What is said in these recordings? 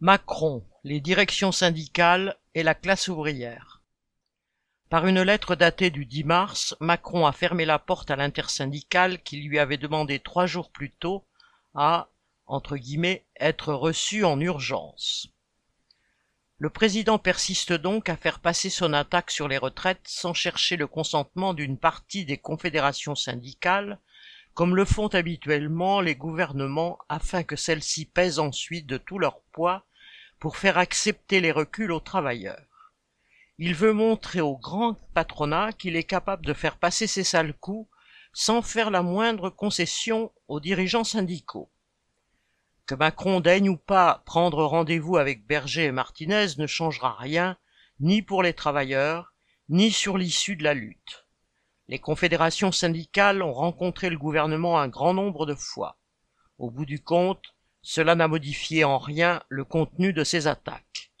Macron, les directions syndicales et la classe ouvrière. Par une lettre datée du 10 mars, Macron a fermé la porte à l'intersyndicale qui lui avait demandé trois jours plus tôt à, entre guillemets, être reçu en urgence. Le président persiste donc à faire passer son attaque sur les retraites sans chercher le consentement d'une partie des confédérations syndicales, comme le font habituellement les gouvernements afin que celles-ci pèsent ensuite de tout leur poids pour faire accepter les reculs aux travailleurs. Il veut montrer au grand patronat qu'il est capable de faire passer ses sales coups sans faire la moindre concession aux dirigeants syndicaux. Que Macron daigne ou pas prendre rendez-vous avec Berger et Martinez ne changera rien, ni pour les travailleurs, ni sur l'issue de la lutte. Les confédérations syndicales ont rencontré le gouvernement un grand nombre de fois. Au bout du compte, cela n'a modifié en rien le contenu de ces attaques.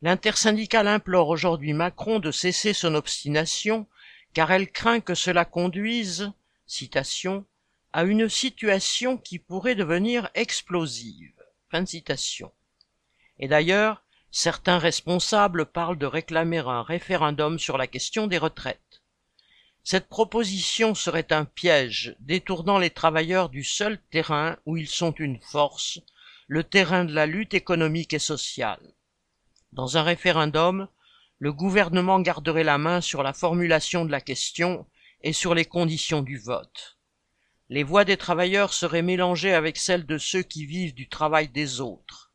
L'intersyndicale implore aujourd'hui Macron de cesser son obstination car elle craint que cela conduise, citation, à une situation qui pourrait devenir explosive. Fin de citation. Et d'ailleurs, certains responsables parlent de réclamer un référendum sur la question des retraites. Cette proposition serait un piège, détournant les travailleurs du seul terrain où ils sont une force, le terrain de la lutte économique et sociale. Dans un référendum, le gouvernement garderait la main sur la formulation de la question et sur les conditions du vote. Les voix des travailleurs seraient mélangées avec celles de ceux qui vivent du travail des autres.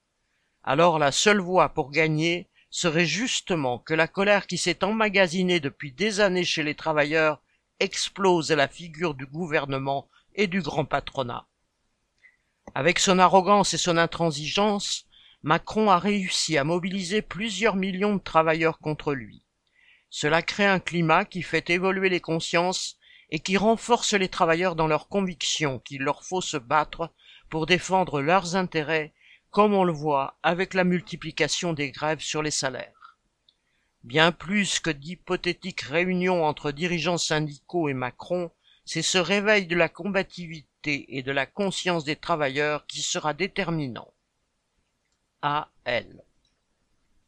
Alors la seule voie pour gagner serait justement que la colère qui s'est emmagasinée depuis des années chez les travailleurs explose à la figure du gouvernement et du grand patronat. Avec son arrogance et son intransigeance, Macron a réussi à mobiliser plusieurs millions de travailleurs contre lui. Cela crée un climat qui fait évoluer les consciences et qui renforce les travailleurs dans leur conviction qu'il leur faut se battre pour défendre leurs intérêts comme on le voit avec la multiplication des grèves sur les salaires. Bien plus que d'hypothétiques réunions entre dirigeants syndicaux et Macron, c'est ce réveil de la combativité et de la conscience des travailleurs qui sera déterminant. A. L.